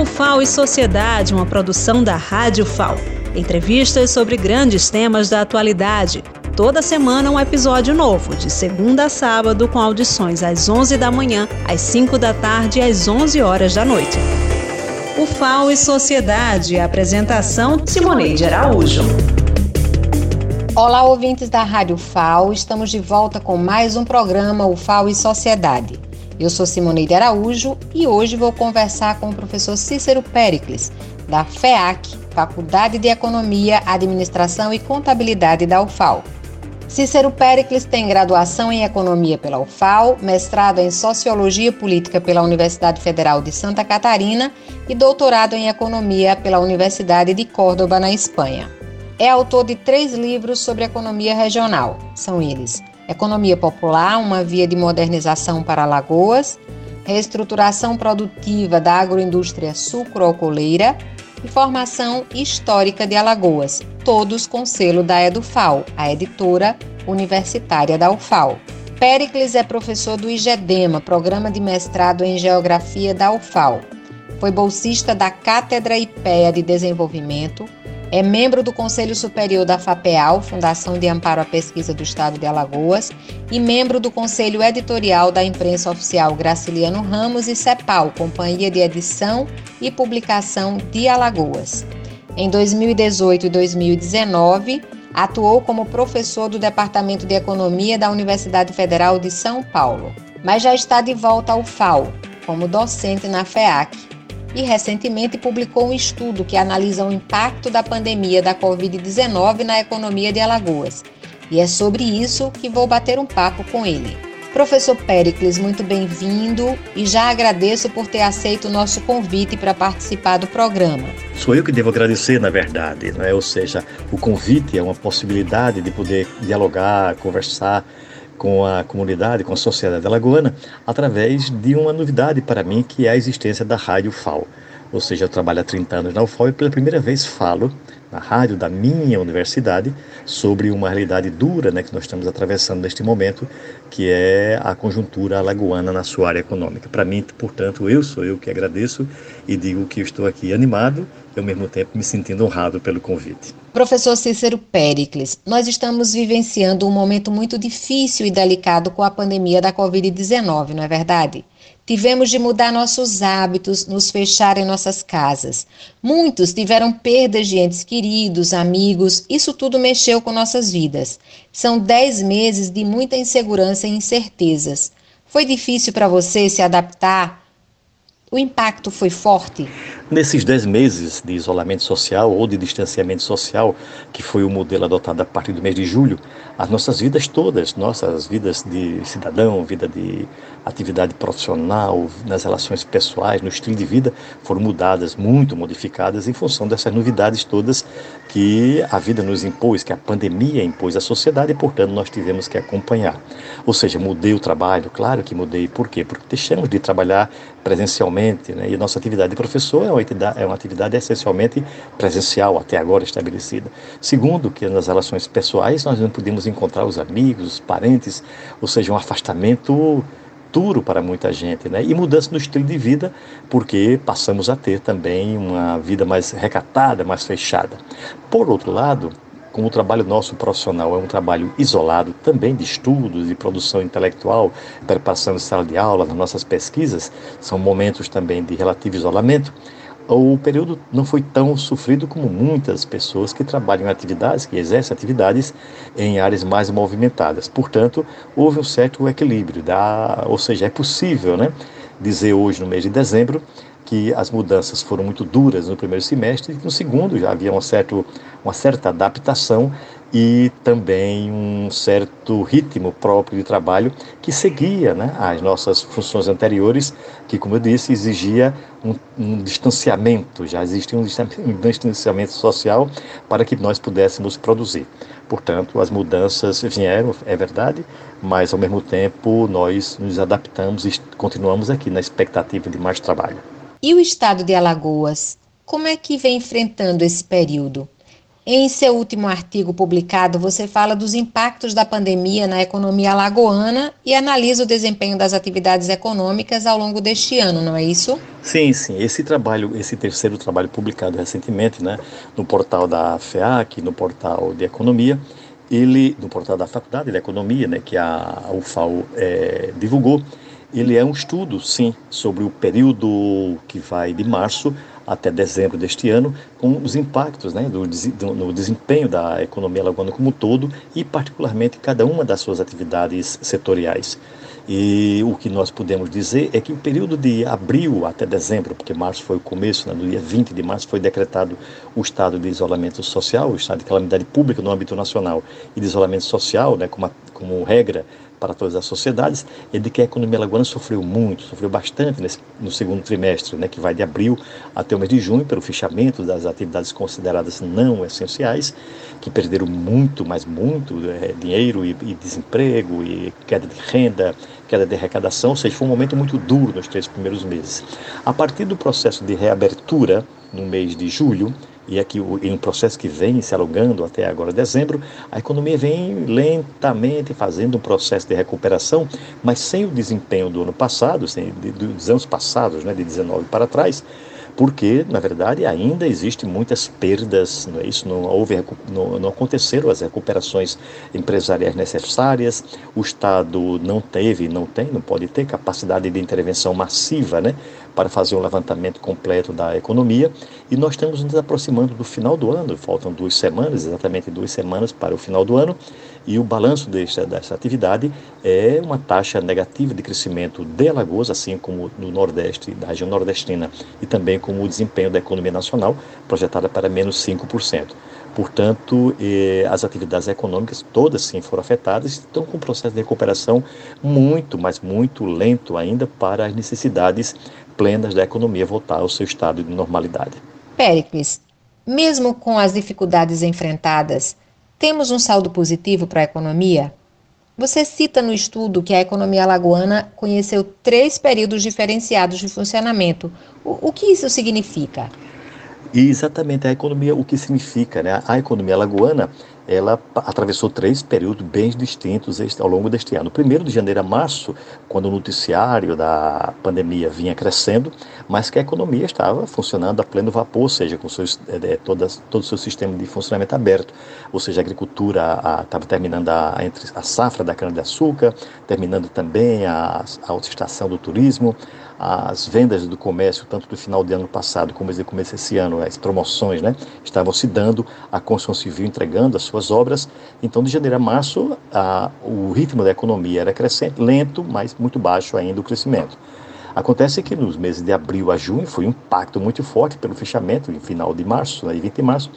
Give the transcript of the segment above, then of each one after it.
O FAO e Sociedade, uma produção da Rádio FAO. Entrevistas sobre grandes temas da atualidade. Toda semana um episódio novo, de segunda a sábado, com audições às 11 da manhã, às 5 da tarde e às 11 horas da noite. O FAO e Sociedade, apresentação Simoneide Araújo. Olá, ouvintes da Rádio FAO, estamos de volta com mais um programa, o FAO e Sociedade. Eu sou Simoneide Araújo e hoje vou conversar com o professor Cícero Pericles, da FEAC, Faculdade de Economia, Administração e Contabilidade da UFAL. Cícero Pericles tem graduação em Economia pela UFAL, mestrado em Sociologia Política pela Universidade Federal de Santa Catarina e doutorado em Economia pela Universidade de Córdoba, na Espanha. É autor de três livros sobre economia regional. São eles Economia Popular, uma via de modernização para Alagoas, reestruturação produtiva da agroindústria sucroalcooleira e formação histórica de Alagoas, todos com selo da EduFal, a editora universitária da UFAL. Pericles é professor do IGEDEMA, programa de mestrado em Geografia da UFAL. Foi bolsista da Cátedra IPEA de Desenvolvimento, é membro do Conselho Superior da FAPEAL, Fundação de Amparo à Pesquisa do Estado de Alagoas, e membro do Conselho Editorial da Imprensa Oficial Graciliano Ramos e CEPAL, Companhia de Edição e Publicação de Alagoas. Em 2018 e 2019, atuou como professor do Departamento de Economia da Universidade Federal de São Paulo, mas já está de volta ao FAO, como docente na FEAC, e recentemente publicou um estudo que analisa o impacto da pandemia da Covid-19 na economia de Alagoas. E é sobre isso que vou bater um papo com ele. Professor Pericles, muito bem-vindo e já agradeço por ter aceito o nosso convite para participar do programa. Sou eu que devo agradecer, na verdade, não é? ou seja, o convite é uma possibilidade de poder dialogar, conversar com a comunidade, com a sociedade alagoana, através de uma novidade para mim, que é a existência da Rádio FAO. Ou seja, eu trabalho há 30 anos na UFAO e pela primeira vez falo na rádio da minha universidade sobre uma realidade dura né, que nós estamos atravessando neste momento, que é a conjuntura alagoana na sua área econômica. Para mim, portanto, eu sou eu que agradeço e digo que estou aqui animado e ao mesmo tempo me sentindo honrado pelo convite. Professor Cícero Pericles, nós estamos vivenciando um momento muito difícil e delicado com a pandemia da Covid-19, não é verdade? Tivemos de mudar nossos hábitos, nos fechar em nossas casas. Muitos tiveram perdas de entes queridos, amigos, isso tudo mexeu com nossas vidas. São dez meses de muita insegurança e incertezas. Foi difícil para você se adaptar o impacto foi forte? Nesses 10 meses de isolamento social ou de distanciamento social, que foi o modelo adotado a partir do mês de julho, as nossas vidas todas, nossas vidas de cidadão, vida de atividade profissional, nas relações pessoais, no estilo de vida, foram mudadas, muito modificadas em função dessas novidades todas que a vida nos impôs, que a pandemia impôs à sociedade e, portanto, nós tivemos que acompanhar. Ou seja, mudei o trabalho, claro que mudei. Por quê? Porque deixamos de trabalhar presencialmente, né? e a nossa atividade de professor é uma atividade, é uma atividade essencialmente presencial, até agora estabelecida. Segundo, que nas relações pessoais nós não podemos encontrar os amigos, os parentes, ou seja, um afastamento duro para muita gente, né? E mudança no estilo de vida, porque passamos a ter também uma vida mais recatada, mais fechada. Por outro lado, como o trabalho nosso profissional é um trabalho isolado, também de estudos e produção intelectual, preparação de sala de aula, nas nossas pesquisas, são momentos também de relativo isolamento, o período não foi tão sofrido como muitas pessoas que trabalham em atividades, que exercem atividades em áreas mais movimentadas. Portanto, houve um certo equilíbrio, da, ou seja, é possível né, dizer hoje, no mês de dezembro, que as mudanças foram muito duras no primeiro semestre, e no segundo já havia um certo, uma certa adaptação e também um certo ritmo próprio de trabalho que seguia né, as nossas funções anteriores, que, como eu disse, exigia um, um distanciamento, já existia um distanciamento social para que nós pudéssemos produzir. Portanto, as mudanças vieram, é verdade, mas ao mesmo tempo nós nos adaptamos e continuamos aqui na expectativa de mais trabalho. E o estado de Alagoas? Como é que vem enfrentando esse período? Em seu último artigo publicado, você fala dos impactos da pandemia na economia alagoana e analisa o desempenho das atividades econômicas ao longo deste ano, não é isso? Sim, sim. Esse trabalho, esse terceiro trabalho publicado recentemente, né, no portal da FEAC, no portal de economia, ele, no portal da Faculdade de Economia, né, que a UFAO é, divulgou, ele é um estudo, sim, sobre o período que vai de março até dezembro deste ano, com os impactos né, do, do, no desempenho da economia alagoana como um todo e, particularmente, cada uma das suas atividades setoriais. E o que nós podemos dizer é que o período de abril até dezembro, porque março foi o começo, né, no dia 20 de março foi decretado o estado de isolamento social, o estado de calamidade pública no âmbito nacional e de isolamento social, né, como, a, como regra para todas as sociedades, é de que a economia alagoana sofreu muito, sofreu bastante nesse, no segundo trimestre, né, que vai de abril até o mês de junho, pelo fechamento das atividades consideradas não essenciais, que perderam muito, mas muito é, dinheiro e, e, desemprego, e queda de renda, queda de arrecadação, ou seja, foi um momento muito duro nos três primeiros meses. A partir do processo de reabertura, no mês de julho, e aqui em um processo que vem se alongando até agora dezembro, a economia vem lentamente fazendo um processo de recuperação, mas sem o desempenho do ano passado, sem, dos anos passados, né, de 19 para trás, porque, na verdade, ainda existem muitas perdas, não é isso? Não, houve, não, não aconteceram as recuperações empresariais necessárias, o Estado não teve, não tem, não pode ter capacidade de intervenção massiva, né? Para fazer um levantamento completo da economia e nós estamos nos aproximando do final do ano, faltam duas semanas, exatamente duas semanas para o final do ano, e o balanço desta, atividade é uma taxa negativa de crescimento de Alagoas, assim como no Nordeste, da região nordestina, e também como o desempenho da economia nacional, projetada para menos 5%. Portanto, eh, as atividades econômicas todas sim foram afetadas, estão com um processo de recuperação muito, mas muito lento ainda para as necessidades plenas da economia voltar ao seu estado de normalidade. Péricles, mesmo com as dificuldades enfrentadas, temos um saldo positivo para a economia? Você cita no estudo que a economia alagoana conheceu três períodos diferenciados de funcionamento. O, o que isso significa? E exatamente a economia, o que significa, né? A economia alagoana, ela atravessou três períodos bem distintos ao longo deste ano. O primeiro, de janeiro a março, quando o noticiário da pandemia vinha crescendo, mas que a economia estava funcionando a pleno vapor, ou seja, com seus, é, todas, todo o seu sistema de funcionamento aberto. Ou seja, a agricultura estava terminando a, a, a safra da cana-de-açúcar, terminando também a, a autoestação do turismo, as vendas do comércio, tanto do final de ano passado como do começo desse ano, as promoções, né, estavam se dando, a construção civil entregando as suas obras. Então, de janeiro a março, a, o ritmo da economia era crescente, lento, mas muito baixo ainda o crescimento. Acontece que nos meses de abril a junho foi um impacto muito forte pelo fechamento em final de março, né, 20 de março,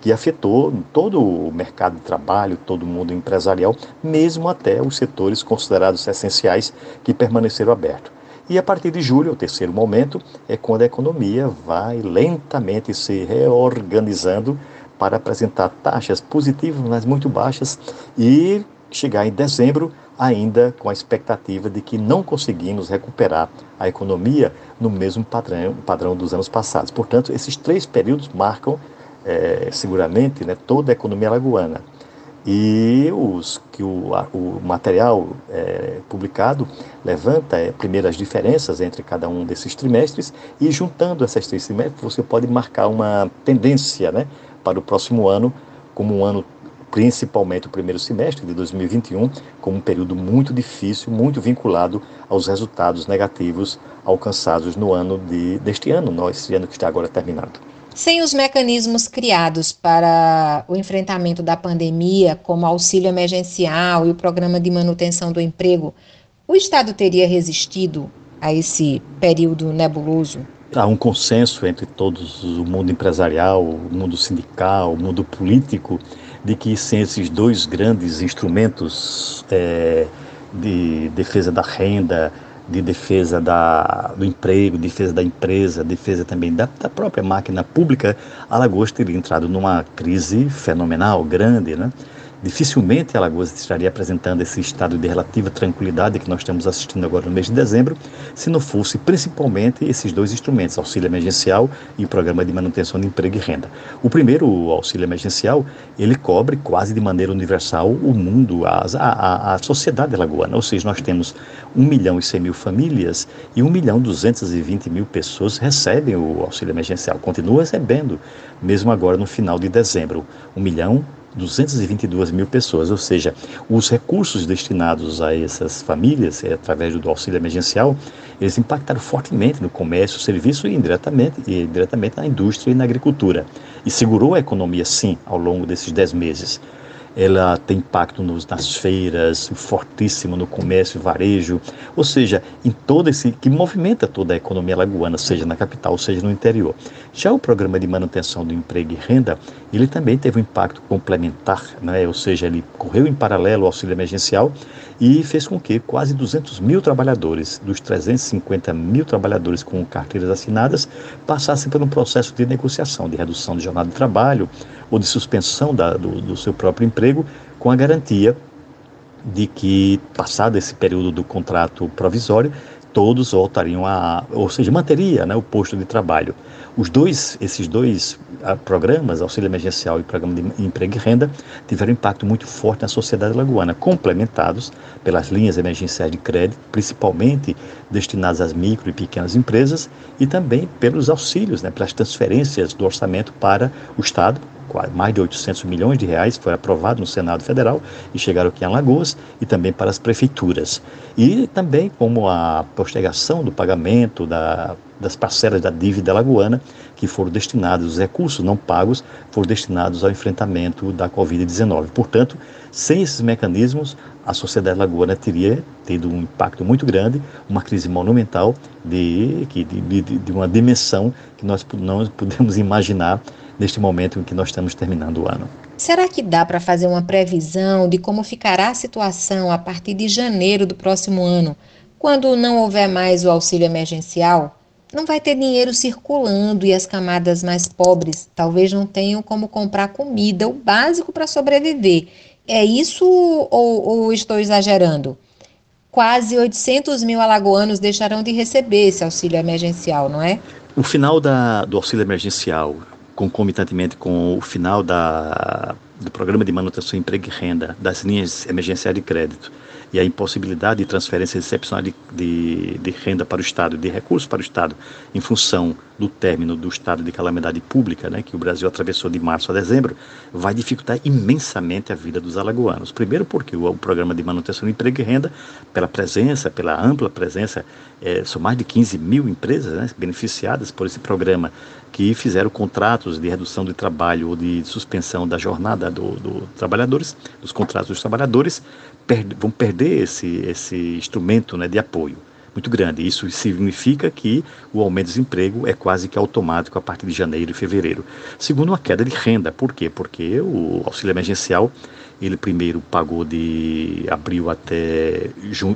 que afetou todo o mercado de trabalho, todo o mundo empresarial, mesmo até os setores considerados essenciais que permaneceram abertos. E a partir de julho, o terceiro momento, é quando a economia vai lentamente se reorganizando para apresentar taxas positivas, mas muito baixas, e chegar em dezembro ainda com a expectativa de que não conseguimos recuperar a economia no mesmo padrão, padrão dos anos passados. Portanto, esses três períodos marcam é, seguramente né, toda a economia lagoana e os que o, o material é, publicado levanta é, primeiro as diferenças entre cada um desses trimestres e juntando essas três trimestres você pode marcar uma tendência né, para o próximo ano como um ano principalmente o primeiro semestre de 2021 como um período muito difícil, muito vinculado aos resultados negativos alcançados no ano de, deste ano, nós, ano que está agora terminado. Sem os mecanismos criados para o enfrentamento da pandemia, como auxílio emergencial e o programa de manutenção do emprego, o Estado teria resistido a esse período nebuloso? Há um consenso entre todos, o mundo empresarial, o mundo sindical, o mundo político, de que sem esses dois grandes instrumentos é, de defesa da renda, de defesa da, do emprego, defesa da empresa, defesa também da, da própria máquina pública, Alagoas teria entrado numa crise fenomenal, grande, né? Dificilmente Alagoas estaria apresentando esse estado de relativa tranquilidade que nós estamos assistindo agora no mês de dezembro, se não fosse principalmente esses dois instrumentos, auxílio emergencial e o programa de manutenção de emprego e renda. O primeiro, o auxílio emergencial, ele cobre quase de maneira universal o mundo, a, a, a sociedade alagoana, ou seja, nós temos 1 milhão e 100 mil famílias e 1 milhão e 220 mil pessoas recebem o auxílio emergencial, continuam recebendo, mesmo agora no final de dezembro. 1 milhão 222 mil pessoas, ou seja, os recursos destinados a essas famílias, é, através do auxílio emergencial, eles impactaram fortemente no comércio, serviço e indiretamente, e diretamente na indústria e na agricultura. E segurou a economia, sim, ao longo desses 10 meses ela tem impacto nos, nas feiras, fortíssimo no comércio, varejo, ou seja, em todo esse que movimenta toda a economia lagoana, seja na capital, seja no interior. Já o programa de manutenção do emprego e renda, ele também teve um impacto complementar, né? ou seja, ele correu em paralelo ao auxílio emergencial e fez com que quase 200 mil trabalhadores, dos 350 mil trabalhadores com carteiras assinadas, passassem por um processo de negociação, de redução de jornada de trabalho ou de suspensão da, do, do seu próprio emprego, com a garantia de que, passado esse período do contrato provisório, todos voltariam a, ou seja, manteria né, o posto de trabalho. Os dois, esses dois uh, programas, auxílio emergencial e programa de emprego e renda, tiveram impacto muito forte na sociedade lagoana, complementados pelas linhas emergenciais de crédito, principalmente destinadas às micro e pequenas empresas, e também pelos auxílios, né, pelas transferências do orçamento para o Estado, mais de 800 milhões de reais, foi aprovado no Senado Federal e chegaram aqui em Alagoas e também para as prefeituras. E também como a postergação do pagamento da, das parcelas da dívida alagoana, que foram destinados, os recursos não pagos, foram destinados ao enfrentamento da Covid-19. Portanto, sem esses mecanismos, a sociedade lagoana teria tido um impacto muito grande, uma crise monumental de, de, de, de uma dimensão que nós não podemos imaginar neste momento em que nós estamos terminando o ano. Será que dá para fazer uma previsão de como ficará a situação a partir de janeiro do próximo ano, quando não houver mais o auxílio emergencial? Não vai ter dinheiro circulando e as camadas mais pobres talvez não tenham como comprar comida, o básico para sobreviver. É isso ou, ou estou exagerando? Quase 800 mil alagoanos deixarão de receber esse auxílio emergencial, não é? O final da, do auxílio emergencial concomitantemente com o final da, do programa de manutenção, emprego e renda, das linhas emergenciais de crédito e a impossibilidade de transferência excepcional de, de, de, renda para o Estado, de recursos para o Estado, em função do término do estado de calamidade pública, né, que o Brasil atravessou de março a dezembro, vai dificultar imensamente a vida dos alagoanos. Primeiro porque o, o programa de manutenção do emprego e renda, pela presença, pela ampla presença, é, são mais de 15 mil empresas né, beneficiadas por esse programa que fizeram contratos de redução de trabalho ou de suspensão da jornada dos do trabalhadores, dos contratos dos trabalhadores, per vão perder esse, esse instrumento né, de apoio muito grande. Isso significa que o aumento do desemprego é quase que automático a partir de janeiro e fevereiro. Segundo, uma queda de renda. Por quê? Porque o auxílio emergencial ele primeiro pagou de abril até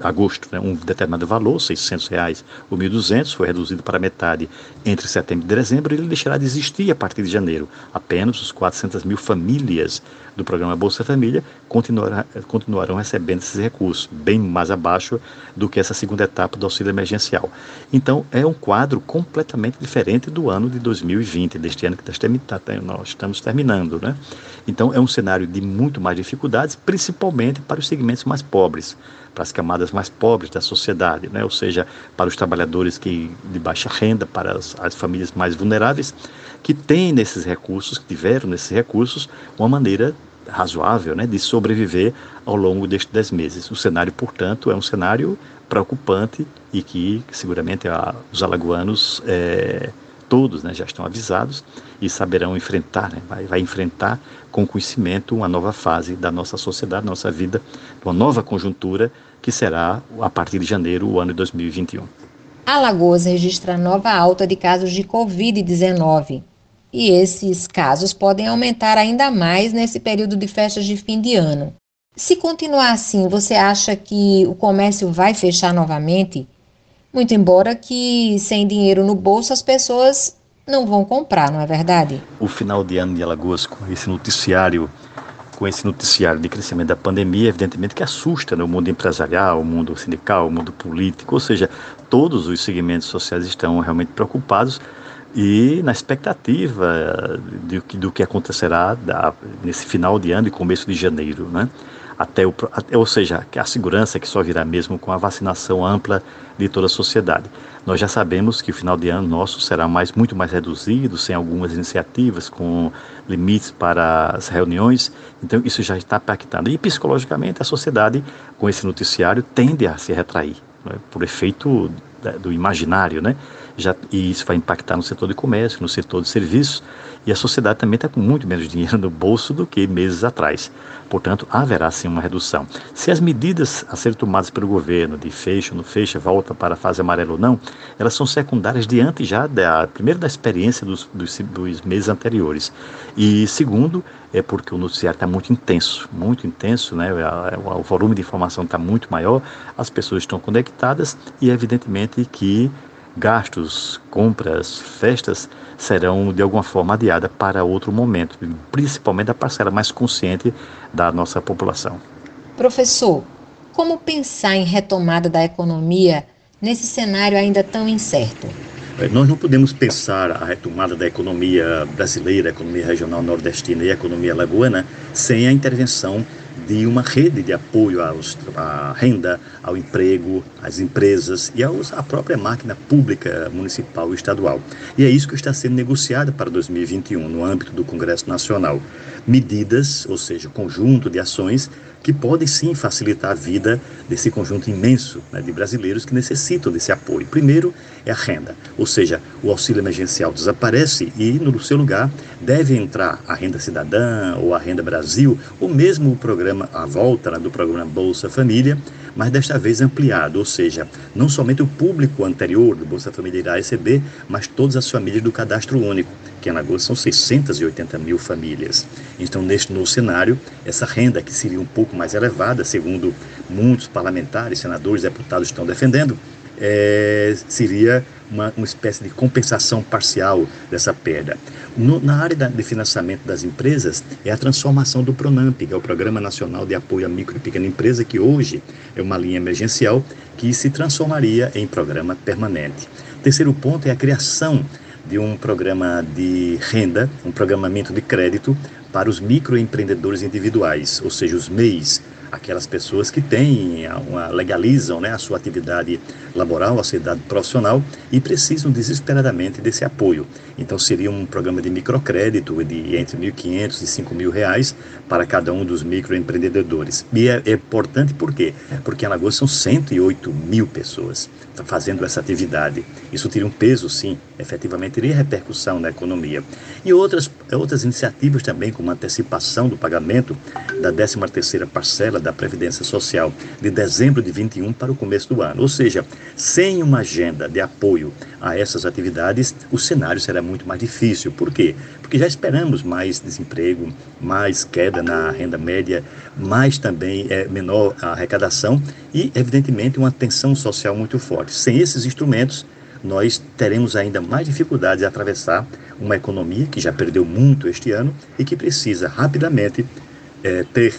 agosto né, um determinado valor, 600 reais ou 1.200, foi reduzido para metade entre setembro e dezembro, e ele deixará de existir a partir de janeiro. Apenas os 400 mil famílias do programa Bolsa Família continuará, continuarão recebendo esses recursos, bem mais abaixo do que essa segunda etapa do auxílio emergencial. Então, é um quadro completamente diferente do ano de 2020, deste ano que nós estamos terminando. Né? Então, é um cenário de muito mais dificuldades, principalmente para os segmentos mais pobres, para as camadas mais pobres da sociedade, né? ou seja, para os trabalhadores que, de baixa renda, para as, as famílias mais vulneráveis, que têm nesses recursos, que tiveram nesses recursos, uma maneira razoável né, de sobreviver ao longo destes dez meses. O cenário, portanto, é um cenário preocupante e que seguramente a, os alagoanos é, todos né, já estão avisados e saberão enfrentar, né, vai, vai, enfrentar com conhecimento uma nova fase da nossa sociedade, nossa vida, uma nova conjuntura que será a partir de janeiro, o ano de 2021. Alagoas registra nova alta de casos de Covid-19 e esses casos podem aumentar ainda mais nesse período de festas de fim de ano. Se continuar assim, você acha que o comércio vai fechar novamente? Muito embora que sem dinheiro no bolso as pessoas não vão comprar, não é verdade? O final de ano de Alagoas, com esse noticiário com esse noticiário de crescimento da pandemia, evidentemente que assusta né, o mundo empresarial, o mundo sindical, o mundo político, ou seja, todos os segmentos sociais estão realmente preocupados e na expectativa de, do que acontecerá da, nesse final de ano e começo de janeiro, né? Até o, ou seja, a segurança que só virá mesmo com a vacinação ampla de toda a sociedade. Nós já sabemos que o final de ano nosso será mais, muito mais reduzido, sem algumas iniciativas, com limites para as reuniões, então isso já está impactando. E psicologicamente a sociedade, com esse noticiário, tende a se retrair, né? por efeito do imaginário, né? Já, e isso vai impactar no setor de comércio, no setor de serviços, e a sociedade também está com muito menos dinheiro no bolso do que meses atrás. Portanto, haverá sim uma redução. Se as medidas a serem tomadas pelo governo, de fecha ou não volta para a fase amarela ou não, elas são secundárias diante já da, primeiro, da experiência dos, dos, dos meses anteriores. E segundo, é porque o noticiário está muito intenso, muito intenso, né? o volume de informação está muito maior, as pessoas estão conectadas e, evidentemente, que gastos, compras, festas serão de alguma forma adiadas para outro momento, principalmente a parcela mais consciente da nossa população. Professor, como pensar em retomada da economia nesse cenário ainda tão incerto? É, nós não podemos pensar a retomada da economia brasileira, a economia regional nordestina e a economia lagoana sem a intervenção de uma rede de apoio aos, à renda, ao emprego, às empresas e aos, à própria máquina pública municipal e estadual. E é isso que está sendo negociado para 2021 no âmbito do Congresso Nacional. Medidas, ou seja, conjunto de ações que podem sim facilitar a vida desse conjunto imenso né, de brasileiros que necessitam desse apoio. Primeiro é a renda, ou seja, o auxílio emergencial desaparece e no seu lugar deve entrar a renda cidadã ou a renda Brasil, ou mesmo o programa, a volta né, do programa Bolsa Família, mas desta vez ampliado, ou seja, não somente o público anterior do Bolsa Família irá receber, mas todas as famílias do cadastro único, que em Alagoas são 680 mil famílias. Então, neste novo cenário, essa renda que seria um pouco mais elevada, segundo muitos parlamentares, senadores, deputados estão defendendo, é, seria uma, uma espécie de compensação parcial dessa perda. No, na área da, de financiamento das empresas, é a transformação do PRONAMP, que é o Programa Nacional de Apoio à Micro e Pequena Empresa, que hoje é uma linha emergencial que se transformaria em programa permanente. Terceiro ponto é a criação de um programa de renda, um programamento de crédito para os microempreendedores individuais, ou seja, os MEIs, aquelas pessoas que têm, uma, legalizam né, a sua atividade laboral, a sua atividade profissional e precisam desesperadamente desse apoio. Então seria um programa de microcrédito de entre 1.500 e 5.000 reais para cada um dos microempreendedores. E é, é importante por quê? Porque em Alagoas são 108 mil pessoas fazendo essa atividade. Isso teria um peso, sim, efetivamente teria repercussão na economia. E outras, outras iniciativas também, como antecipação do pagamento da 13ª parcela da Previdência Social de dezembro de 21 para o começo do ano. Ou seja, sem uma agenda de apoio a essas atividades, o cenário será muito mais difícil. Por quê? Porque já esperamos mais desemprego, mais queda na renda média, mais também é, menor arrecadação e, evidentemente, uma tensão social muito forte. Sem esses instrumentos, nós teremos ainda mais dificuldades de atravessar uma economia que já perdeu muito este ano e que precisa rapidamente é, ter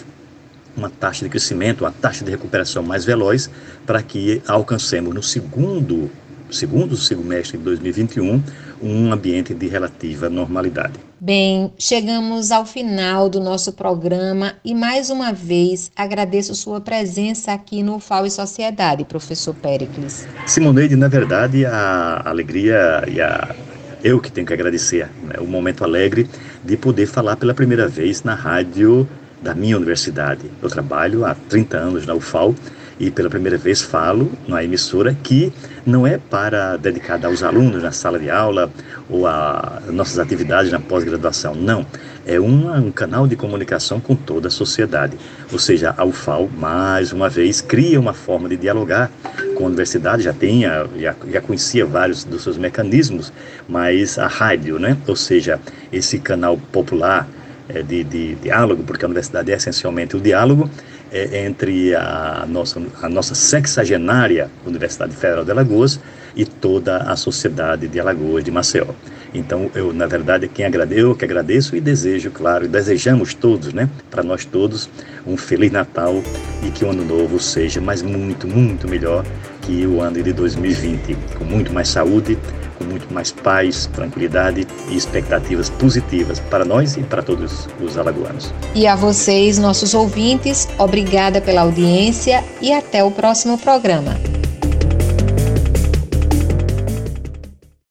uma taxa de crescimento, uma taxa de recuperação mais veloz para que alcancemos no segundo segundo semestre de 2021 um ambiente de relativa normalidade. Bem, chegamos ao final do nosso programa e mais uma vez agradeço sua presença aqui no FAO e Sociedade, professor Pericles. Simoneide, na verdade, a alegria e a eu que tenho que agradecer né, o momento alegre de poder falar pela primeira vez na rádio da minha universidade. Eu trabalho há 30 anos na UFAL e pela primeira vez falo na emissora que não é para dedicada aos alunos na sala de aula ou a nossas atividades na pós-graduação, não. É uma, um canal de comunicação com toda a sociedade. Ou seja, a UFAL, mais uma vez, cria uma forma de dialogar com a universidade, já tinha, já, já conhecia vários dos seus mecanismos, mas a rádio, né? ou seja, esse canal popular de, de, diálogo, porque a universidade é essencialmente o diálogo é, entre a nossa, a nossa sexagenária Universidade Federal de Alagoas e toda a sociedade de Alagoas, de Maceió. Então, eu, na verdade, quem agradeço, eu que agradeço e desejo, claro, e desejamos todos, né, para nós todos, um Feliz Natal e que o ano novo seja mais muito, muito melhor que o ano de 2020, com muito mais saúde, com muito mais paz, tranquilidade e expectativas positivas para nós e para todos os alagoanos. E a vocês, nossos ouvintes, obrigada pela audiência e até o próximo programa.